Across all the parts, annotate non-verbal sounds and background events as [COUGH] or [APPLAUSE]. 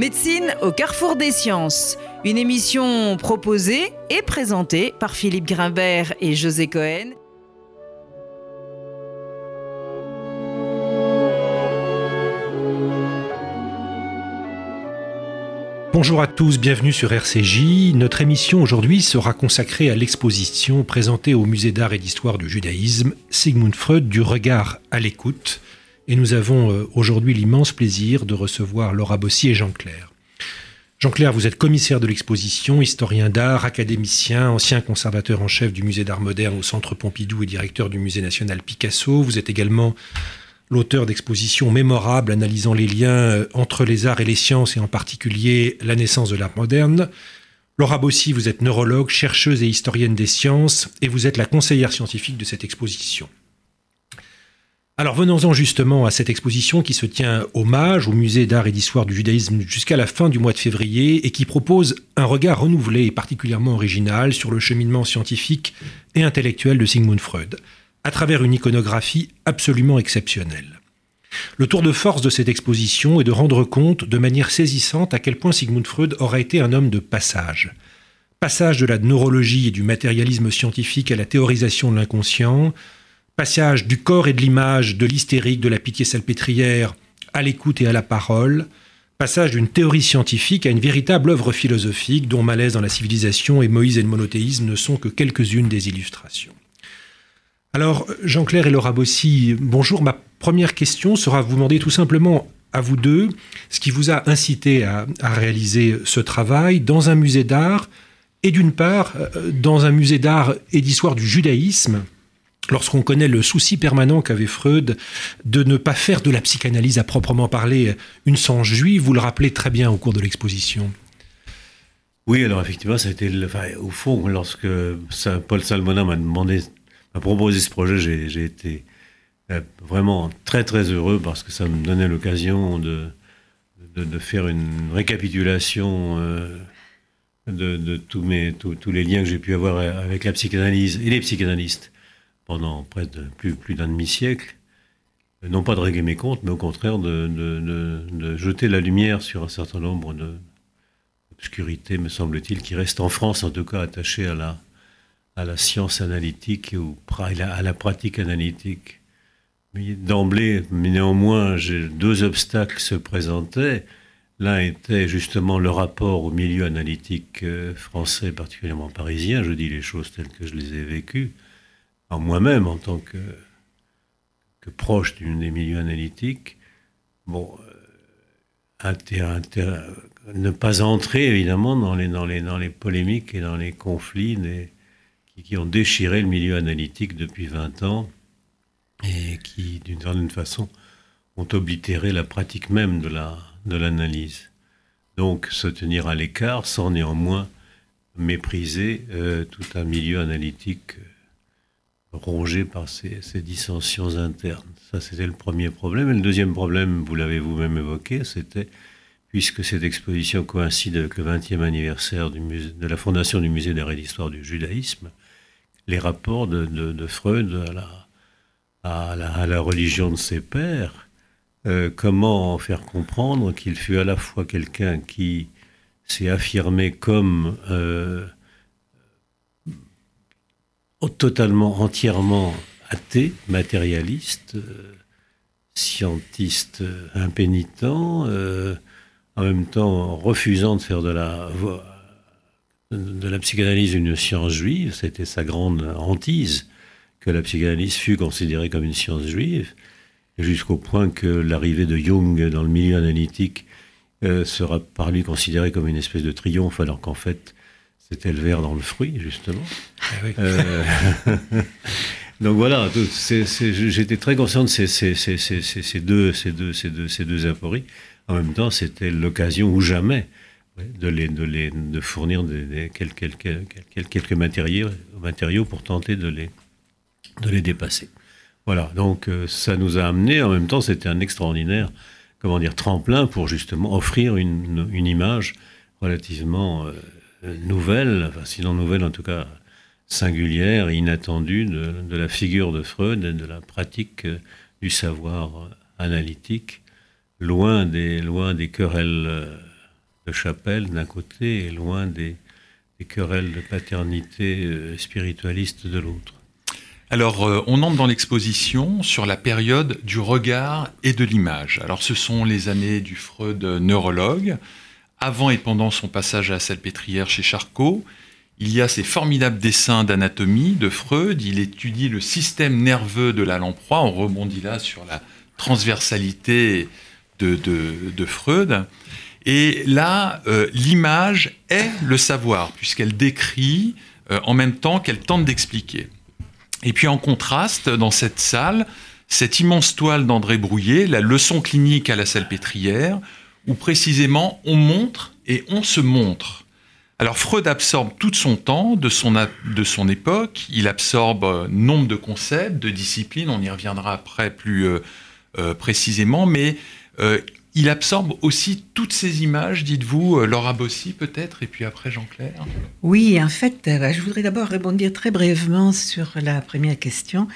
Médecine au carrefour des sciences. Une émission proposée et présentée par Philippe Grimbert et José Cohen. Bonjour à tous, bienvenue sur RCJ. Notre émission aujourd'hui sera consacrée à l'exposition présentée au Musée d'art et d'histoire du judaïsme Sigmund Freud du regard à l'écoute et nous avons euh, aujourd'hui l'immense plaisir de recevoir Laura Bossy et Jean Clair. Jean Clair, vous êtes commissaire de l'exposition, historien d'art, académicien, ancien conservateur en chef du musée d'art moderne au Centre Pompidou et directeur du musée national Picasso. Vous êtes également l'auteur d'expositions mémorables analysant les liens euh, entre les arts et les sciences et en particulier la naissance de l'art moderne. Laura Bossy, vous êtes neurologue, chercheuse et historienne des sciences et vous êtes la conseillère scientifique de cette exposition. Alors venons-en justement à cette exposition qui se tient hommage au musée d'art et d'histoire du judaïsme jusqu'à la fin du mois de février et qui propose un regard renouvelé et particulièrement original sur le cheminement scientifique et intellectuel de Sigmund Freud, à travers une iconographie absolument exceptionnelle. Le tour de force de cette exposition est de rendre compte de manière saisissante à quel point Sigmund Freud aura été un homme de passage. Passage de la neurologie et du matérialisme scientifique à la théorisation de l'inconscient, Passage du corps et de l'image, de l'hystérique, de la pitié salpêtrière à l'écoute et à la parole. Passage d'une théorie scientifique à une véritable œuvre philosophique dont Malaise dans la civilisation et Moïse et le monothéisme ne sont que quelques-unes des illustrations. Alors, Jean-Claire et Laura Bossy, bonjour. Ma première question sera vous demander tout simplement à vous deux ce qui vous a incité à, réaliser ce travail dans un musée d'art et d'une part euh, dans un musée d'art et d'histoire du judaïsme lorsqu'on connaît le souci permanent qu'avait Freud de ne pas faire de la psychanalyse à proprement parler une science juive, vous le rappelez très bien au cours de l'exposition. Oui, alors effectivement, ça a été, au fond, lorsque Paul Salmona m'a demandé, m'a proposé ce projet, j'ai été euh, vraiment très très heureux parce que ça me donnait l'occasion de, de, faire une récapitulation euh, de, tous les liens que j'ai pu avoir avec la psychanalyse et les psychanalystes pendant près de plus, plus d'un demi-siècle, non pas de régler mes comptes, mais au contraire de, de, jeter la lumière sur un certain nombre d'obscurités, me semble-t-il, qui restent en France en tout cas attachées à la, à la science analytique ou à la pratique analytique. D'emblée, mais néanmoins, deux obstacles se présentaient. L'un était justement le rapport au milieu analytique euh, français, particulièrement parisien. Je dis les choses telles que je les ai vécues moi-même en tant que, que proche des milieux analytiques, bon, euh, ne pas entrer évidemment dans les, dans, les, dans les polémiques et dans les conflits qui, ont déchiré le milieu analytique depuis 20 ans et qui, d'une certaine façon, ont oblitéré la pratique même de l'analyse. La, de Donc se tenir à l'écart sans néanmoins mépriser euh, tout un milieu analytique rongé par ces, dissensions internes. Ça, c'était le premier problème. Et le deuxième problème, vous l'avez vous-même évoqué, c'était, puisque cette exposition coïncide avec le 20e anniversaire de la fondation du musée d'art et d'histoire du judaïsme, les rapports de, Freud à la, à, la, religion de ses pères, euh, comment faire comprendre qu'il fut à la fois quelqu'un qui s'est affirmé comme... Euh, totalement, entièrement athée, matérialiste, euh, scientiste euh, impénitent, euh, en même temps refusant de faire de la, de la psychanalyse une science juive, c'était sa grande hantise que la psychanalyse fût considérée comme une science juive, jusqu'au point que l'arrivée de Jung dans le milieu analytique sera par lui considérée comme une espèce de triomphe, alors qu'en fait, c'était le verre dans le fruit, justement. Ah euh, [LAUGHS] donc voilà, j'étais très conscient de ces, deux, ces, deux, ces, deux, ces deux aphories. En même temps, c'était l'occasion ou jamais de, les, de, les, de fournir des, quelques, quelques, quelques, matériaux, matériaux pour tenter de les, de les dépasser. Voilà, donc euh, ça nous a amené, en même temps, c'était un extraordinaire comment dire, tremplin pour justement offrir une, une image relativement... Euh, nouvelle, enfin, sinon nouvelle en tout cas singulière et inattendue de, la figure de Freud et de la pratique euh, du savoir euh, analytique, loin des, loin des querelles euh, de chapelle d'un côté et loin des, querelles de paternité spiritualiste de l'autre. Alors, on entre dans l'exposition sur la période du regard et de l'image. Alors, ce sont les années du Freud neurologue, avant et pendant son passage à la Salpêtrière chez Charcot. Il y a ces formidables dessins d'anatomie de Freud. Il étudie le système nerveux de la lamproie. On rebondit là sur la transversalité de, Freud. Et là, euh, l'image est le savoir, puisqu'elle décrit euh, en même temps qu'elle tente d'expliquer. Et puis en contraste, dans cette salle, cette immense toile d'André Brouillet, la leçon clinique à la salpêtrière, où précisément on montre et on se montre. Alors Freud absorbe tout son temps de son, de son époque, il absorbe euh, nombre de concepts, de disciplines, on y reviendra après plus précisément, mais il absorbe aussi toutes ces images, dites-vous, euh, Laura Bossy peut-être, et puis après Jean-Claire Oui, en fait, euh, je voudrais d'abord répondre très brièvement sur la première question.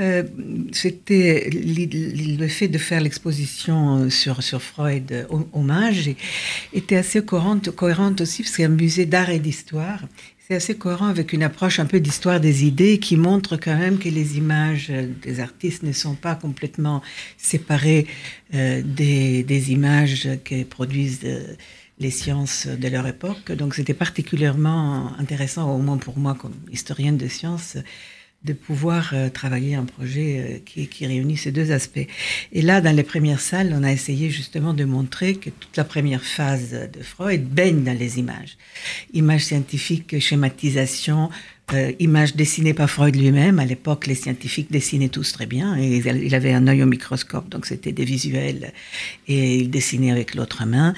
Euh, c'était le fait de faire l'exposition sur, sur Freud hommage était assez cohérente, cohérente aussi parce c'est un musée d'art et d'histoire c'est assez cohérent avec une approche un peu d'histoire des idées qui montre quand même que les images des artistes ne sont pas complètement séparées euh, des, des, images que produisent euh, les sciences de leur époque. Donc c'était particulièrement intéressant, au moins pour moi comme historienne de sciences, de pouvoir euh, travailler un projet euh, qui, qui, réunit ces deux aspects. Et là, dans les premières salles, on a essayé justement de montrer que toute la première phase de Freud baigne dans les images. Images scientifiques, schématisation, euh, images dessinées par Freud lui-même. À l'époque, les scientifiques dessinaient tous très bien. Et il avait un œil au microscope, donc c'était des visuels. Et il dessinait avec l'autre main.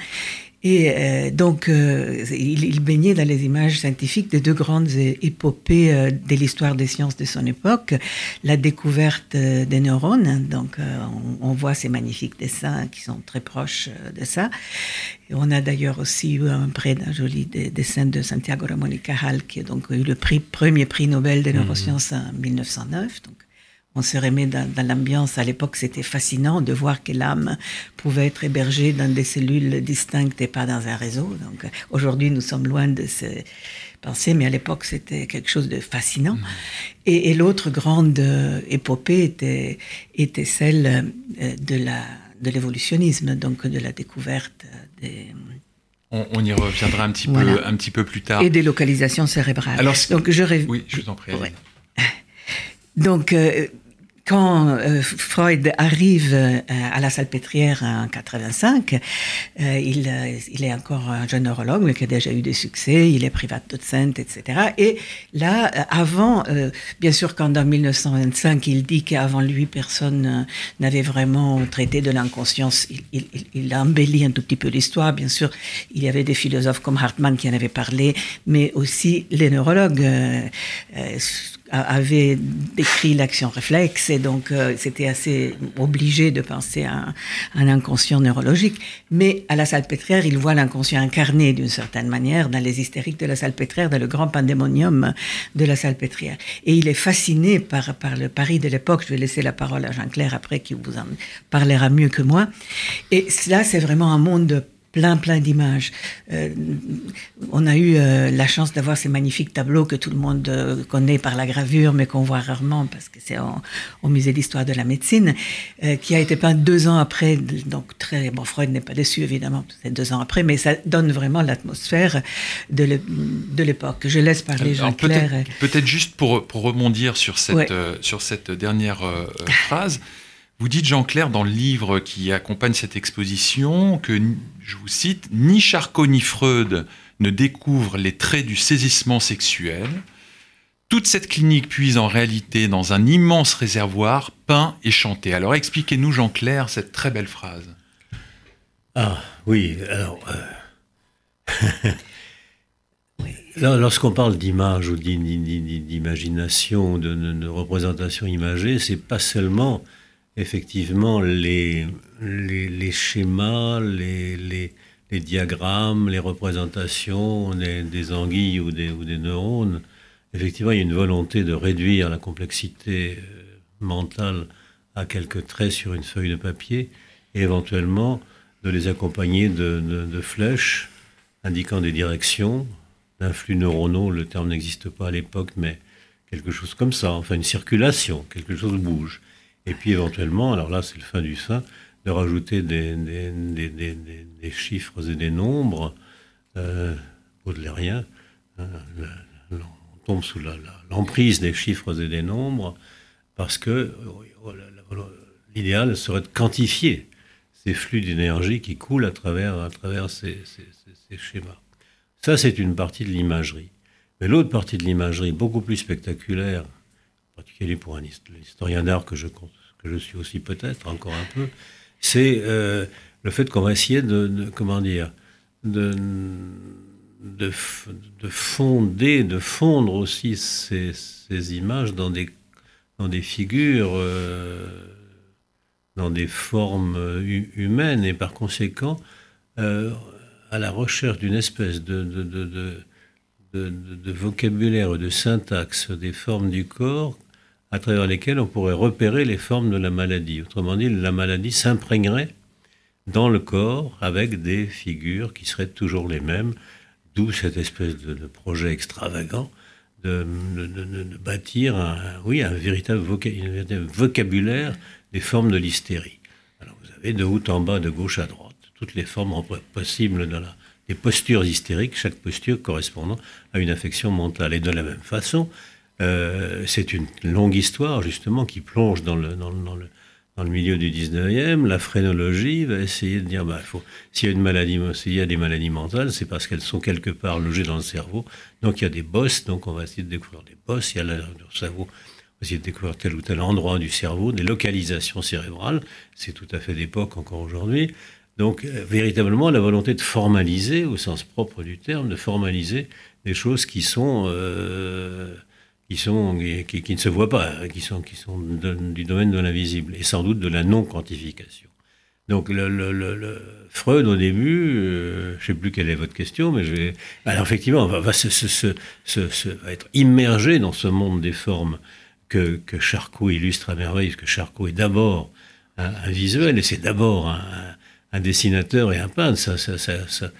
Et euh, donc, euh, il, baignait dans les images scientifiques de deux grandes épopées euh, de l'histoire des sciences de son époque. La découverte des neurones, donc on, voit ces magnifiques dessins qui sont très proches de ça. Et on a d'ailleurs aussi eu un prêt d'un joli dessin de Santiago Ramón y Cajal, qui a donc eu le prix, premier prix Nobel des mmh. neurosciences en 1909. Donc, on se remet dans, l'ambiance. À l'époque, c'était fascinant de voir que l'âme pouvait être hébergée dans des cellules distinctes et pas dans un réseau. Donc, aujourd'hui, nous sommes loin de se penser, mais à l'époque, c'était quelque chose de fascinant. Mmh. Et, l'autre grande euh, épopée était, était celle euh, de la de l'évolutionnisme, donc de la découverte des on, y reviendra un petit, peu, un petit peu plus tard. Et des localisations cérébrales. Alors, donc, je Oui, je vous en prie. [LAUGHS] Donc, euh, quand euh, Freud arrive euh, à la salpêtrière en 85, euh, il, est encore un jeune neurologue, mais qui a déjà eu des succès, il est privat docent, etc. Et là, avant, bien sûr, quand en 1925, il dit qu'avant lui, personne n'avait vraiment traité de l'inconscience, il, il, il, a embelli un tout petit peu l'histoire. Bien sûr, il y avait des philosophes comme Hartmann qui en avaient parlé, mais aussi les neurologues avait décrit l'action réflexe et donc euh, c'était assez obligé de penser à un, inconscient neurologique. Mais à la salpêtrière, il voit l'inconscient incarné d'une certaine manière dans les hystériques de la salpêtrière, dans le grand pandémonium de la salpêtrière. Et il est fasciné par, par le Paris de l'époque. Je vais laisser la parole à Jean-Claire après qui vous en parlera mieux que moi. Et là, c'est vraiment un monde plein, plein d'images. Euh, on a eu euh, la chance d'avoir ces magnifiques tableaux que tout le monde euh, connaît par la gravure, mais qu'on voit rarement parce que c'est au musée d'histoire de la médecine, qui a été peint deux ans après. Donc très bon, Freud n'est pas déçu évidemment, c'est deux ans après, mais ça donne vraiment l'atmosphère de l'époque. Je laisse parler Jean-Claire. Peut-être juste pour, pour rebondir sur cette, sur cette dernière phrase. Vous dites, Jean-Claire, dans le livre qui accompagne cette exposition, que, je vous cite, ni Charcot ni Freud ne découvrent les traits du saisissement sexuel. Toute cette clinique puise en réalité dans un immense réservoir peint et chanté. Alors expliquez-nous, Jean-Claire, cette très belle phrase. Ah oui, alors... Euh, [LAUGHS] lorsqu'on parle d'image ou d'imagination, de, de, représentation imagée, c'est pas seulement effectivement les, les, schémas, les, les, diagrammes, les représentations des, anguilles ou des, ou des, neurones, effectivement, il y a une volonté de réduire la complexité euh, mentale à quelques traits sur une feuille de papier et éventuellement de les accompagner de, flèches indiquant des directions, d'influx neuronaux, le terme n'existe pas à l'époque, mais quelque chose comme ça, enfin une circulation, quelque chose bouge. Et puis éventuellement, alors là c'est le fin du fin, de rajouter des, des, chiffres et des nombres euh, baudelairiens. Hein, on tombe sous l'emprise des chiffres et des nombres parce que oh, l'idéal serait de quantifier ces flux d'énergie qui coulent à travers, à travers ces, ces schémas. Ça, c'est une partie de l'imagerie. Mais l'autre partie de l'imagerie, beaucoup plus spectaculaire, en particulier pour un historien d'art que je, je suis aussi peut-être encore un peu, c'est euh, le fait qu'on va essayer de, comment dire, de, de, fonder, de fondre aussi ces, images dans des, dans des figures, euh, dans des formes humaines, et par conséquent, euh, à la recherche d'une espèce de, de, de, vocabulaire, de syntaxe des formes du corps à travers lesquelles on pourrait repérer les formes de la maladie. Autrement dit, la maladie s'imprégnerait dans le corps avec des figures qui seraient toujours les mêmes, d'où cette espèce de, projet extravagant de, bâtir un, oui, un véritable, vocabulaire des formes de l'hystérie. Alors vous avez de haut en bas, de gauche à droite, toutes les formes possibles la, des postures hystériques, chaque posture correspondant à une affection mentale. Et de la même façon, euh, c'est une longue histoire justement qui plonge dans le, dans, le, dans le milieu du 19e. La phrénologie va essayer de dire, bah, s'il y a une maladie, s'il y a des maladies mentales, c'est parce qu'elles sont quelque part logées dans le cerveau. Donc il y a des bosses, donc on va essayer de découvrir des bosses. Il y a le cerveau, essayer de découvrir tel ou tel endroit du cerveau, des localisations cérébrales. C'est tout à fait d'époque encore aujourd'hui. Donc euh, véritablement la volonté de formaliser, au sens propre du terme, de formaliser des choses qui sont euh, qui, sont, qui, qui, ne se voient pas, hein, qui sont, qui sont du domaine de l'invisible, et sans doute de la non-quantification. Donc le, le, le, Freud, au début, euh, je ne sais plus quelle est votre question, mais je vais... Alors effectivement, va, va, se, se, se, va être immergé dans ce monde des formes que, que Charcot illustre à merveille, parce que Charcot est d'abord un, visuel, et c'est d'abord un, un, dessinateur et un peintre. Ça, ça, ça,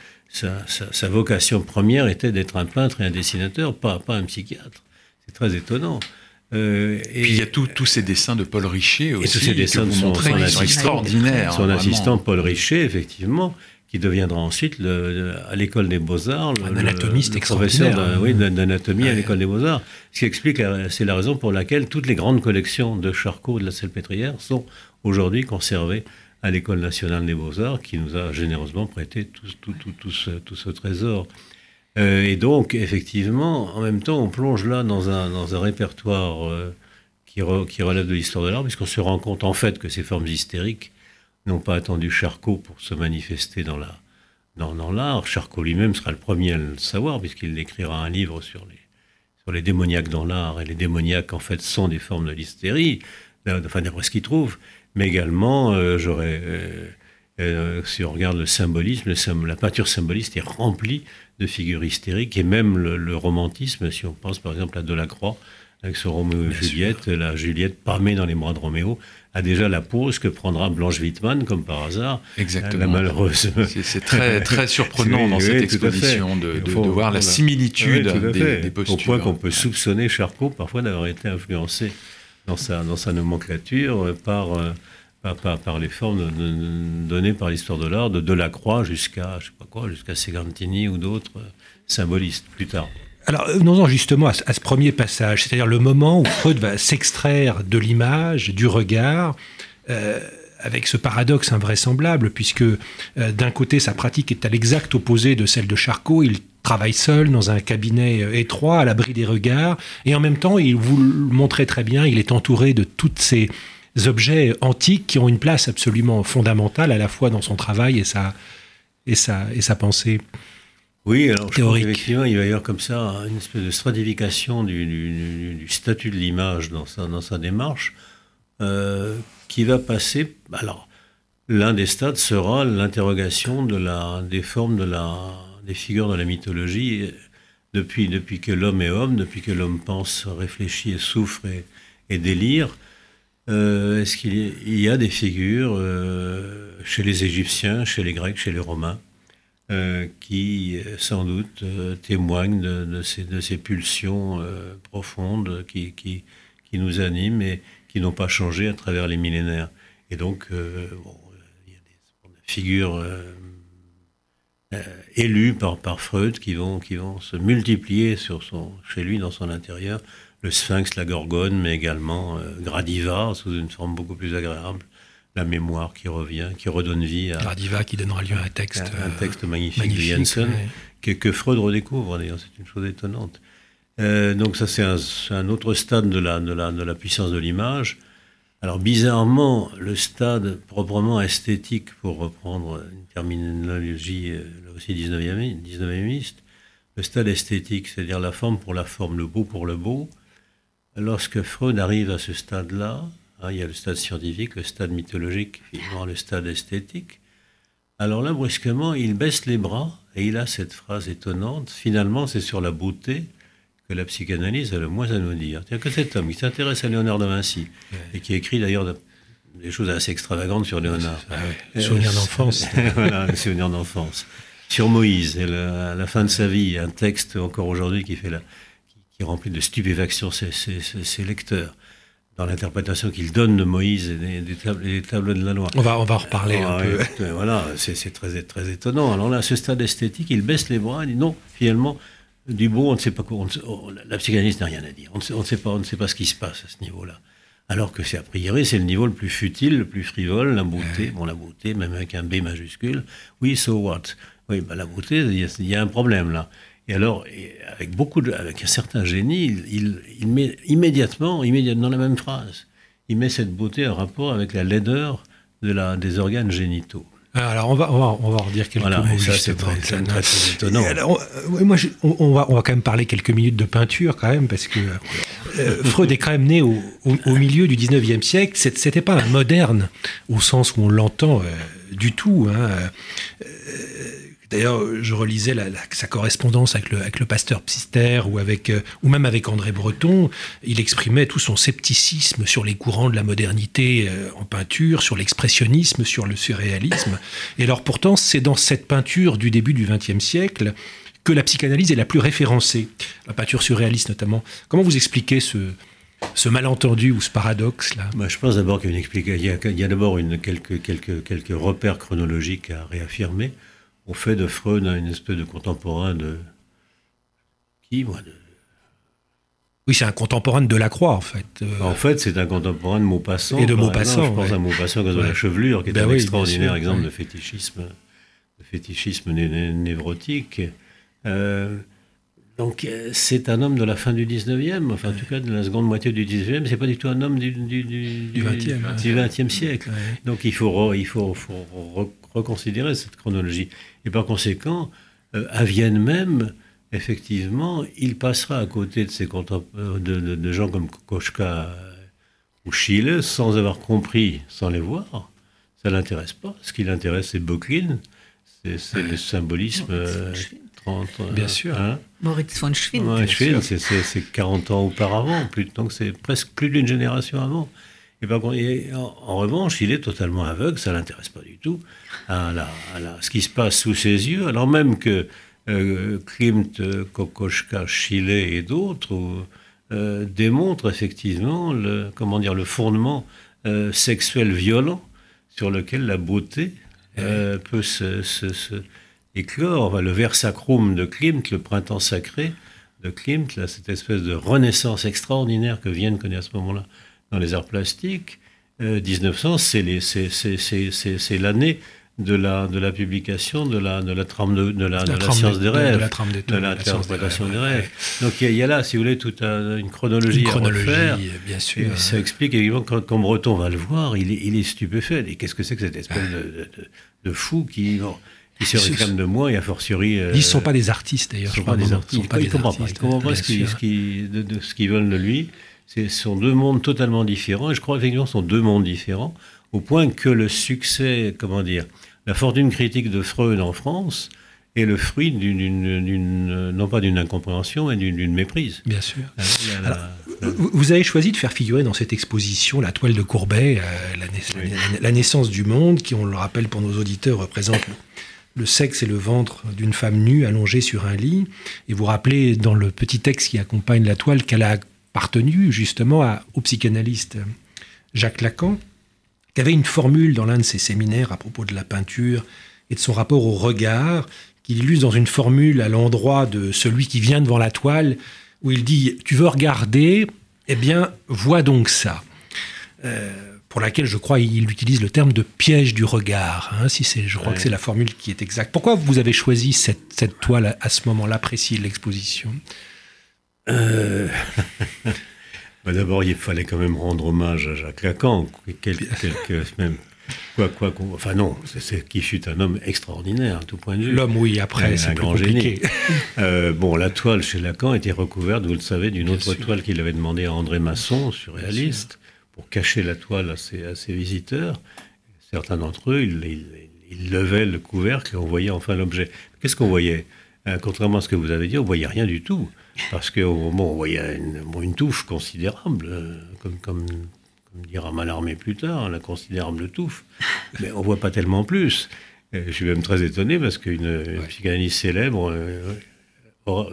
sa, vocation première était d'être un peintre et un dessinateur, pas, pas un psychiatre. Très étonnant. Euh, et puis il y a tous ces dessins de Paul Richer aussi. Et tous ces dessins de son, son, extraordinaires. Son assistant Paul Richer, effectivement, qui deviendra ensuite le, à l'école des Beaux-Arts. Un anatomiste le professeur hein. oui, d'anatomie à l'école des Beaux-Arts. Ce qui explique, c'est la raison pour laquelle toutes les grandes collections de Charcot de la Salpêtrière sont aujourd'hui conservées à l'école nationale des Beaux-Arts, qui nous a généreusement prêté tout, tout, tout, tout ce, tout ce trésor. Euh, et donc, effectivement, en même temps, on plonge là dans un, dans un répertoire euh, qui, relève de l'histoire de l'art, puisqu'on se rend compte en fait que ces formes hystériques n'ont pas attendu Charcot pour se manifester dans l'art. Dans, dans Charcot lui-même sera le premier à le savoir, puisqu'il écrira un livre sur les, sur les démoniaques dans l'art, et les démoniaques, en fait, sont des formes de l'hystérie, enfin, d'après ce qu'il trouve, mais également. Euh, si on regarde le symbolisme, la peinture symboliste est remplie de figures hystériques et même le, romantisme, si on pense par exemple à Delacroix, avec son Roméo et Juliette, la Juliette parmée dans les bras de Roméo, a déjà la pose que prendra Blanche Wittmann, comme par hasard, Exactement. la malheureuse. C'est très, très [LAUGHS] surprenant dans cette exposition de, de, voir la similitude des, postures. Au point qu'on peut soupçonner Charcot parfois d'avoir été influencé dans sa, dans sa nomenclature par... Euh, par, les formes données par l'histoire de l'art, de Delacroix jusqu'à, je sais pas quoi, jusqu'à Segantini ou d'autres symbolistes plus tard. Alors, venons-en justement à, ce premier passage, c'est-à-dire le moment où Freud va s'extraire de l'image, du regard, euh, avec ce paradoxe invraisemblable, puisque euh, d'un côté, sa pratique est à l'exact opposé de celle de Charcot. Il travaille seul dans un cabinet euh, étroit, à l'abri des regards, et en même temps, il vous le montrez très bien, il est entouré de toutes ces objets antiques qui ont une place absolument fondamentale à la fois dans son travail et sa, et sa, et sa pensée. Oui, alors théorique. je effectivement, il va y avoir comme ça une espèce de stratification du, du, statut de l'image dans sa, dans sa démarche euh, qui va passer. Alors, l'un des stades sera l'interrogation de la, des formes de la, des figures de la mythologie depuis, depuis que l'homme est homme, depuis que l'homme pense, réfléchit et souffre et, et délire. Euh, est-ce qu'il y, a des figures euh, chez les Égyptiens, chez les Grecs, chez les Romains, qui sans doute témoignent de, ces, pulsions profondes qui, nous animent et qui n'ont pas changé à travers les millénaires? Et donc, il y a des figures euh, élus par, Freud qui vont, se multiplier chez lui dans son intérieur. Le sphinx, la gorgone, mais également euh, Gradiva sous une forme beaucoup plus agréable. La mémoire qui revient, qui redonne vie à. Gradiva qui donnera lieu à un texte. Un, texte magnifique, de Jensen, que, Freud redécouvre d'ailleurs, c'est une chose étonnante. Euh, donc ça c'est un, un, autre stade de la, de la, de la puissance de l'image. Alors bizarrement, le stade proprement esthétique, pour reprendre une terminologie euh, là aussi 19e, 19e le stade esthétique, c'est-à-dire la forme pour la forme, le beau pour le beau, lorsque Freud arrive à ce stade-là, hein, il y a le stade scientifique, le stade mythologique, finalement le stade esthétique, alors là, brusquement, il baisse les bras et il a cette phrase étonnante, finalement c'est sur la beauté que la psychanalyse a le moins à nous dire. cest que cet homme qui s'intéresse à Léonard de Vinci, et qui écrit d'ailleurs des choses assez extravagantes sur Léonard. Ah ouais. Souvenir d'enfance. [LAUGHS] voilà, souvenir d'enfance. Sur Moïse, et à la fin de sa vie, un texte encore aujourd'hui qui, fait la, qui, remplit de stupéfaction ses, ses, lecteurs dans l'interprétation qu'il donne de Moïse et des, tableaux, de la loi. On va, on va en reparler un peu. Voilà, c'est très, très étonnant. Alors là, à ce stade esthétique, il baisse les bras, il dit non, finalement, du beau, on ne sait pas quoi. Oh, la psychanalyse n'a rien à dire. On ne, sait pas, on ne sait pas ce qui se passe à ce niveau-là. Alors que c'est a priori, c'est le niveau le plus futile, le plus frivole, la beauté. Bon, la beauté, même avec un B majuscule. Oui, so what? Oui, bah, la beauté, il y, a un problème là. Et alors, avec beaucoup de, avec un certain génie, il, il, met immédiatement, immédiatement dans la même phrase, il met cette beauté en rapport avec la laideur de la, des organes génitaux. Ah, alors on va, on va, on va en dire quelques voilà, mots. ça, c'est très, étonnant. Alors, euh, moi, on, va, on va quand même parler quelques minutes de peinture quand même, parce que euh, Freud est quand même né au, au, milieu du 19e siècle. C'était pas un moderne au sens où on l'entend euh, du tout. Hein. D'ailleurs, je relisais sa correspondance avec le, pasteur Psister euh, ou même avec André Breton. Il exprimait tout son scepticisme sur les courants de la modernité euh, en peinture, sur l'expressionnisme, sur le surréalisme. Et alors pourtant, c'est dans cette peinture du début du XXe siècle que la psychanalyse est la plus référencée, la peinture surréaliste notamment. Comment vous expliquez ce, malentendu ou ce paradoxe-là? Je pense d'abord qu'il y a, d'abord quelques repères chronologiques à réaffirmer on fait de Freud une espèce de contemporain de. Qui, moi Oui, c'est un contemporain de Delacroix, en fait. Euh, en fait, c'est un contemporain de Maupassant. Et de Maupassant. je pense à Maupassant comme la chevelure, qui est ben un extraordinaire exemple de fétichisme, de fétichisme névrotique. Euh, donc, euh, c'est un homme de la fin du 19e, enfin, en tout cas, de la seconde moitié du 19e. C'est pas du tout un homme du, du, du, 20e, siècle. Donc, il faut, il faut, faut reconsidérer cette chronologie. Et par conséquent, euh, à Vienne même, effectivement, il passera à côté de, ces de, de, gens comme Kokoschka ou Schiele sans avoir compris, sans les voir. Ça l'intéresse pas. Ce qui l'intéresse, c'est Böcklin, c'est le symbolisme. 30, euh, Bien sûr. Hein. Moritz von Schwind. c'est 40 ans auparavant, plus, donc c'est presque plus d'une génération avant. Et, en, revanche, il est totalement aveugle, ça l'intéresse pas du tout à, la, ce qui se passe sous ses yeux, alors même que euh, Klimt, Kokoschka, Chile et d'autres euh, démontrent effectivement le, comment dire, le fondement euh, sexuel violent sur lequel la beauté peut se, se, éclore. le vers sacrum de Klimt, le printemps sacré de Klimt, là, cette espèce de renaissance extraordinaire que Vienne connaît à ce moment-là dans les arts plastiques, 1900, c'est l'année de la, de la publication de la, de la trame de, de la, de la science des rêves, de la trame des de l'interprétation des rêves. Donc il y, a là, si vous voulez, toute une chronologie, une chronologie à refaire. Bien sûr. Et ça explique évidemment quand, quand, Breton va le voir, il est, il est stupéfait. Et qu'est-ce que c'est que cette espèce de, fou qui, se réclame de moi et a fortiori. Ils ne sont pas des artistes d'ailleurs. Ils ne sont pas des artistes. Ils ne comprennent pas. Ils comprennent pas ce qu'ils qu veulent de lui. Ce sont deux mondes totalement différents, et je crois effectivement que ce sont deux mondes différents, au point que le succès, comment dire, la fortune critique de Freud en France est le fruit d'une, non pas d'une incompréhension, mais d'une méprise. Bien sûr. vous avez choisi de faire figurer dans cette exposition la toile de Courbet, euh, la, naissance du monde, qui, on le rappelle pour nos auditeurs, représente le sexe et le ventre d'une femme nue allongée sur un lit. Et vous rappelez dans le petit texte qui accompagne la toile qu'elle a appartenu justement au psychanalyste Jacques Lacan, qui avait une formule dans l'un de ses séminaires à propos de la peinture et de son rapport au regard, qu'il illustre dans une formule à l'endroit de celui qui vient devant la toile, où il dit Tu veux regarder? Eh bien, vois donc ça. Euh, pour laquelle je crois il utilise le terme de piège du regard. Hein, si c'est, je crois que c'est la formule qui est exacte. Pourquoi vous avez choisi cette, cette toile à, ce moment-là précis de l'exposition? Euh... [LAUGHS] Bah, d'abord, il fallait quand même rendre hommage à Jacques Lacan, quelques, même Quoi, quoi, enfin non, c'est qui fut un homme extraordinaire à tout point de vue. L'homme, oui, après, c'est un grand génie. [LAUGHS] Euh, bon, la toile chez Lacan était recouverte, vous le savez, d'une autre toile qu'il avait demandé à André Masson, surréaliste, pour cacher la toile à ses, visiteurs. Certains d'entre eux, ils, levaient le couvercle et on voyait enfin l'objet. Qu'est-ce qu'on voyait? Euh, Contrairement à ce que vous avez dit, on voyait rien du tout. Parce qu'au moment, on voyait une, une touffe considérable, euh, comme, comme, comme dira Mallarmé plus tard, la considérable touffe. [LAUGHS] Mais on voit pas tellement plus. je suis même très étonné parce qu'une psychanalyste célèbre euh,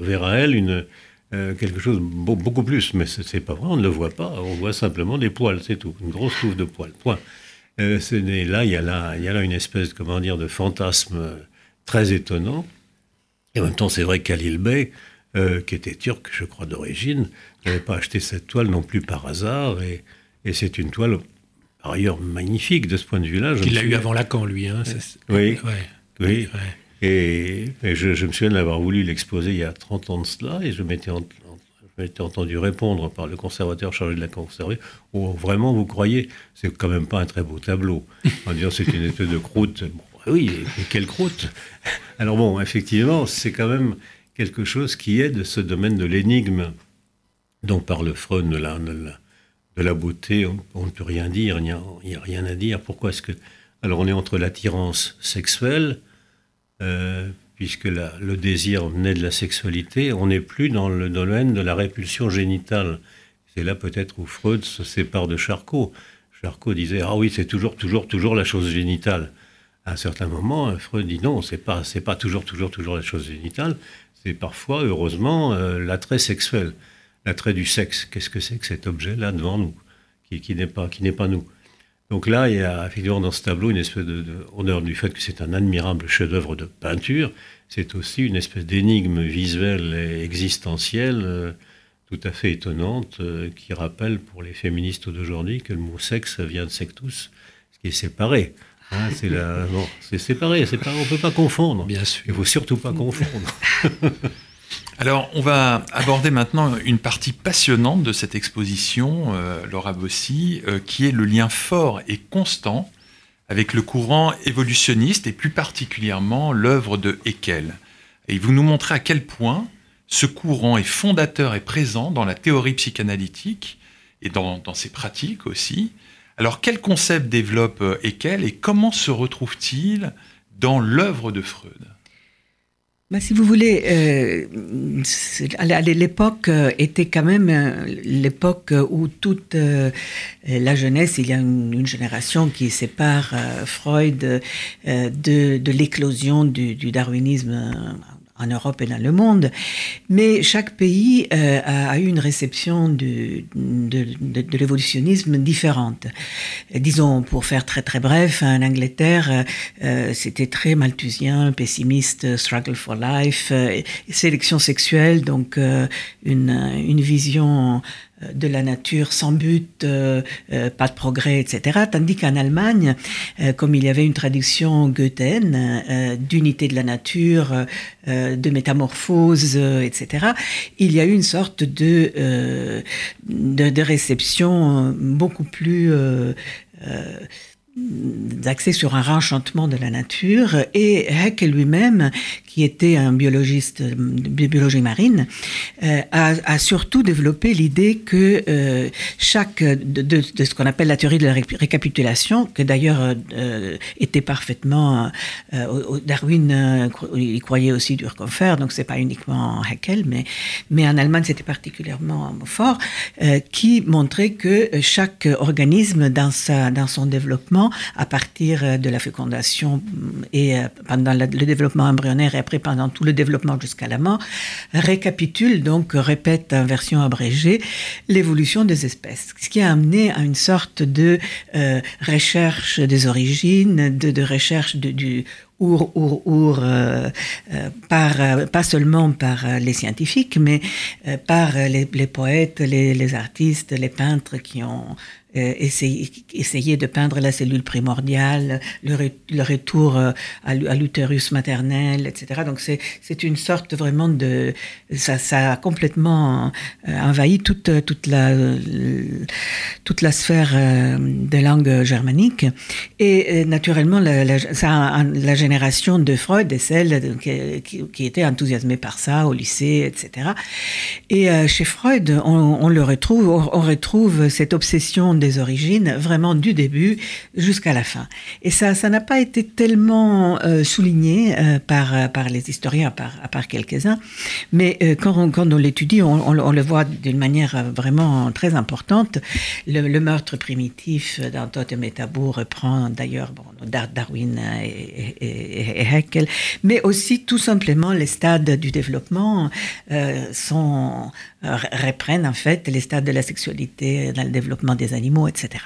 verra elle une, euh, quelque chose beaucoup plus. Mais c'est pas vrai, on ne le voit pas. On voit simplement des poils, c'est tout. Une grosse touffe de poils. Point. Euh, là, il y, a là, il y a là une espèce comment dire, de fantasme très étonnant. Et en même temps, c'est vrai qu'Alil Bey, euh, qui était turc, je crois, d'origine, n'avait pas acheté cette toile non plus par hasard. Et, et c'est une toile, par ailleurs, magnifique de ce point de vue-là. Il l'a eu avant Lacan, lui. Hein, oui. oui. Et, je, me souviens d'avoir voulu l'exposer il y a 30 ans de cela, et je m'étais entendu répondre par le conservateur chargé de la conserver Oh, vraiment, vous croyez? C'est quand même pas un très beau tableau. En disant c'est une espèce de croûte. oui, quelle croûte? Alors bon, effectivement, c'est quand même quelque chose qui est de ce domaine de l'énigme dont parle Freud de la, de la beauté, on, ne peut rien dire, il n'y a, rien à dire. Pourquoi est-ce que... Alors on est entre l'attirance sexuelle, euh, puisque le désir naît de la sexualité, on n'est plus dans le domaine de la répulsion génitale. C'est là peut-être où Freud se sépare de Charcot. Charcot disait ah oui c'est toujours toujours toujours la chose génitale. À un certain moment, Freud dit non c'est pas c'est pas toujours toujours toujours la chose génitale. C'est parfois heureusement euh, l'attrait sexuel l'attrait du sexe. Qu'est-ce que c'est que cet objet-là devant nous, qui, n'est pas, pas nous Donc là, il y a effectivement dans ce tableau une espèce de, honneur du fait que c'est un admirable chef-d'œuvre de peinture. C'est aussi une espèce d'énigme visuelle et existentielle euh, tout à fait étonnante euh, qui rappelle pour les féministes d'aujourd'hui que le mot sexe vient de sectus, ce qui est séparé. Hein, c'est la, c'est séparé, c'est pas, on peut pas confondre. Bien sûr. Il faut surtout pas confondre. [LAUGHS] Alors, on va aborder maintenant une partie passionnante de cette exposition, euh, Laura Bossy, euh, qui est le lien fort et constant avec le courant évolutionniste et plus particulièrement l'œuvre de Haeckel. Et vous nous montrez à quel point ce courant est fondateur et présent dans la théorie psychanalytique et dans, dans ses pratiques aussi. Alors, quel concept développe Haeckel euh, et comment se retrouve-t-il dans l'œuvre de Freud? Bah, si vous voulez, euh, l'époque euh, était quand même l'époque où toute la jeunesse, il y a une, génération qui sépare Freud de, l'éclosion du, darwinisme en Europe et dans le monde, mais chaque pays euh, a, eu une réception de, l'évolutionnisme différente. Disons, pour faire très très bref, en Angleterre, euh, c'était très malthusien, pessimiste, struggle for life, euh, sélection sexuelle, donc une, vision euh, de la nature sans but, euh, euh, pas de progrès, etc. Tandis qu'en Allemagne, comme il y avait une traduction goethéenne d'unité de la nature, de métamorphose, etc., il y a eu une sorte de, de, de, réception beaucoup plus d'accès sur un renchantement de la nature et Haeckel lui-même, qui était un biologiste de biologie marine, euh, a, surtout développé l'idée que euh, chaque de ce qu'on appelle la théorie de la récapitulation, que d'ailleurs euh, était parfaitement Darwin il croyait aussi Durkheim, donc c'est pas uniquement Haeckel, mais mais en Allemagne c'était particulièrement fort, qui montrait que chaque organisme dans sa dans son développement à partir de la fécondation et pendant le développement embryonnaire et après pendant tout le développement jusqu'à la mort, récapitule donc, répète en version abrégée, l'évolution des espèces. Ce qui a amené à une sorte de recherche des origines, de, recherche du ou, ou, euh, euh, par, euh, pas seulement par les scientifiques, mais par les, poètes, les, artistes, les peintres qui ont euh, essayer, essayer, de peindre la cellule primordiale, le, le retour euh, à l'utérus maternel, etc. Donc c'est une sorte vraiment de... Ça, ça a complètement euh, envahi toute, toute, la, toute la sphère des langues germaniques. Et naturellement, la, ça, la génération de Freud est celle qui, qui, était enthousiasmée par ça au lycée, etc. Et chez Freud, on, on le retrouve, on retrouve cette obsession des origines, vraiment du début jusqu'à la fin. Et ça, ça n'a pas été tellement euh, souligné euh, par, euh, par les historiens, à part quelques-uns, mais quand on, quand on l'étudie, on, le voit d'une manière vraiment très importante. Le, meurtre primitif dans et Métabou reprend d'ailleurs Darwin et, et, et, Haeckel, mais aussi tout simplement les stades du développement sont reprennent en fait les stades de la sexualité dans le développement des animaux etc.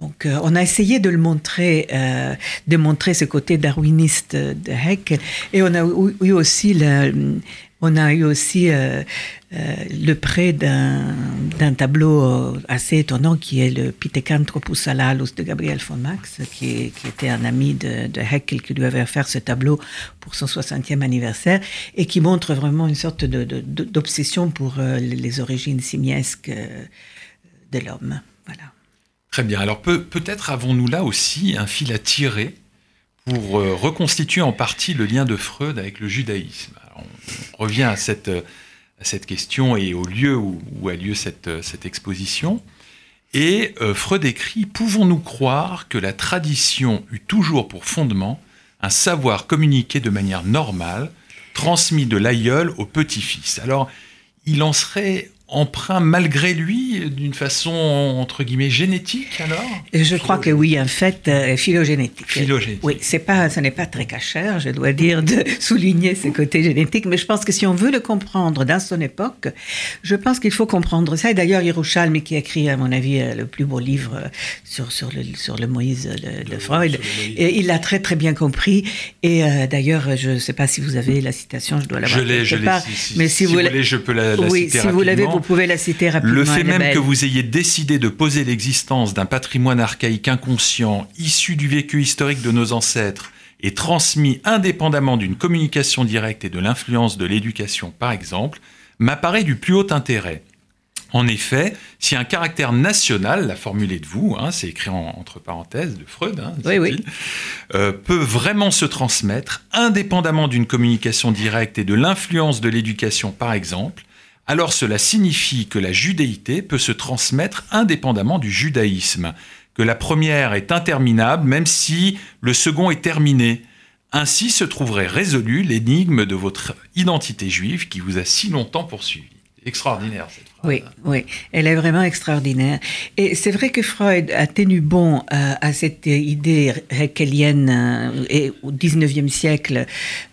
Donc, euh, on a essayé de le montrer, euh, de montrer ce côté darwiniste de Heck, et on a eu aussi on a eu aussi euh, le prêt d'un tableau assez étonnant qui est le Pithecanthropus alalus de Gabriel von Max, qui, était un ami de, de Haeckel qui lui avait offert ce tableau pour son 60e anniversaire et qui montre vraiment une sorte d'obsession pour les origines simiesques de l'homme. Très bien. Alors peut, peut-être avons-nous là aussi un fil à tirer pour euh, reconstituer en partie le lien de Freud avec le judaïsme. On, revient à cette, question et au lieu où, a lieu cette, cette exposition. Et euh, Freud écrit Pouvons-nous croire que la tradition eut toujours pour fondement un savoir communiqué de manière normale, transmis de l'aïeul au petit-fils? Alors, il en serait emprunt malgré lui d'une façon entre guillemets génétique alors? Je crois que oui, en fait, euh, phylogénétique. Phylogénétique. Oui, c'est pas, ce n'est pas très cachère, je dois dire, de [LAUGHS] souligner ce côté génétique, mais je pense que si on veut le comprendre dans son époque, je pense qu'il faut comprendre ça. Et d'ailleurs, Yerushalmi qui a écrit, à mon avis, euh, le plus beau livre euh, sur sur le sur le Moïse de, Freud, et il l'a très très bien compris. Et d'ailleurs, je ne sais pas si vous avez la citation, je dois l'avoir. Je l'ai, je l'ai. mais si, vous, voulez, je peux la, la oui, si vous l'avez, pouvez la citer rapidement. Le fait même que vous ayez décidé de poser l'existence d'un patrimoine archaïque inconscient, issu du vécu historique de nos ancêtres, et transmis indépendamment d'une communication directe et de l'influence de l'éducation, par exemple, m'apparaît du plus haut intérêt. En effet, si un caractère national, la formule est de vous, hein, c'est écrit entre parenthèses de Freud, hein, euh, peut vraiment se transmettre indépendamment d'une communication directe et de l'influence de l'éducation, par exemple, alors cela signifie que la judéité peut se transmettre indépendamment du judaïsme, que la première est interminable même si le second est terminé. Ainsi se trouverait résolue l'énigme de votre identité juive qui vous a si longtemps poursuivi. Extraordinaire. Oui, oui, elle est vraiment extraordinaire. Et c'est vrai que Freud a tenu bon euh, à cette idée heckelienne euh, et au XIXe siècle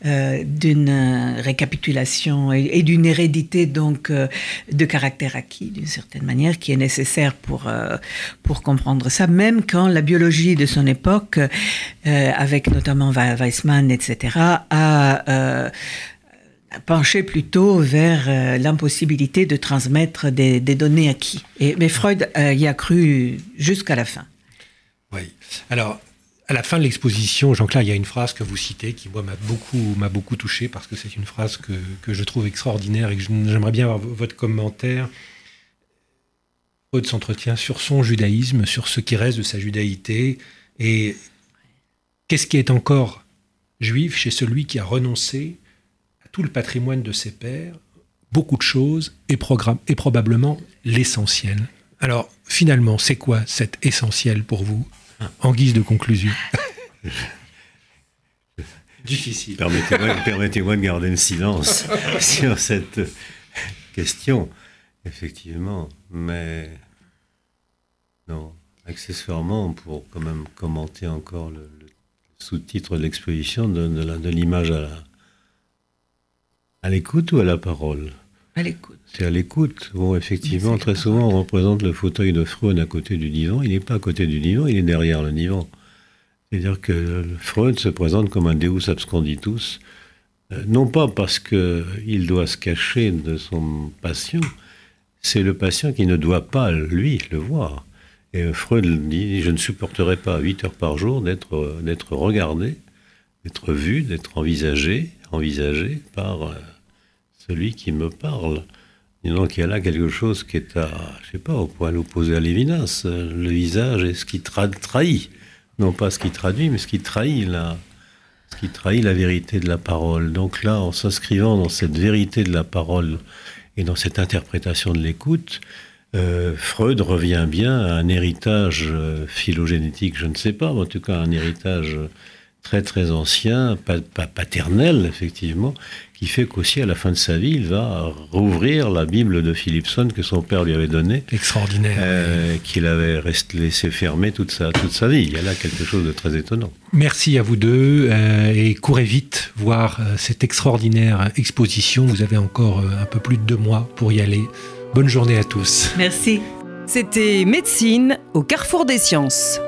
euh, d'une récapitulation et, d'une hérédité donc de caractère acquis d'une certaine manière qui est nécessaire pour pour comprendre ça. Même quand la biologie de son époque, avec notamment Weissmann, etc., a penchait plutôt vers euh, l'impossibilité de transmettre des, données. Et, mais Freud euh, y a cru jusqu'à la fin. Oui. Alors, à la fin de l'exposition, Jean-Claude, il y a une phrase que vous citez qui, m'a beaucoup, beaucoup touché parce que c'est une phrase que, que, je trouve extraordinaire et que j'aimerais bien avoir votre commentaire. Freud s'entretient sur son judaïsme, sur ce qui reste de sa judaïté et qu'est-ce qui est encore juif chez celui qui a renoncé tout le patrimoine de ses pères, beaucoup de choses et, et probablement l'essentiel. Alors finalement, c'est quoi cet essentiel pour vous en guise de conclusion? [LAUGHS] Difficile. Permettez-moi de garder le silence [LAUGHS] sur cette question, effectivement. Mais non, accessoirement, pour quand même commenter encore le, sous-titre de l'exposition, de, de l'image à à l'écoute ou à la parole? À l'écoute. C'est à l'écoute. Bon, effectivement, très souvent, on représente le fauteuil de Freud à côté du divan. Il n'est pas à côté du divan, il est derrière le divan. C'est-à-dire que Freud se présente comme un Deus absconditus, euh, non pas parce qu'il doit se cacher de son patient, c'est le patient qui ne doit pas, lui, le voir. Et Freud dit, je ne supporterai pas 8 heures par jour d'être regardé, d'être vu, d'être envisagé, envisagé par euh, celui qui me parle. Et donc il y a là quelque chose qui est à, je sais pas, au point opposé à l'évidence. Le visage est ce qui trahit, non pas ce qui traduit, mais ce qui trahit la, ce qui trahit la vérité de la parole. Donc là, en s'inscrivant dans cette vérité de la parole et dans cette interprétation de l'écoute, euh, Freud revient bien à un héritage euh, phylogénétique, je ne sais pas, mais en tout cas un héritage très très ancien, pas, paternel effectivement, qui fait qu'aussi à la fin de sa vie, il va rouvrir la Bible de Philipson que son père lui avait donnée. Extraordinaire. Euh, qu'il avait resté, laissé fermer toute sa, toute sa vie. Il y a là quelque chose de très étonnant. Merci à vous deux euh, et courez vite voir euh, cette extraordinaire exposition. Vous avez encore un peu plus de deux mois pour y aller. Bonne journée à tous. Merci. C'était Médecine au carrefour des sciences.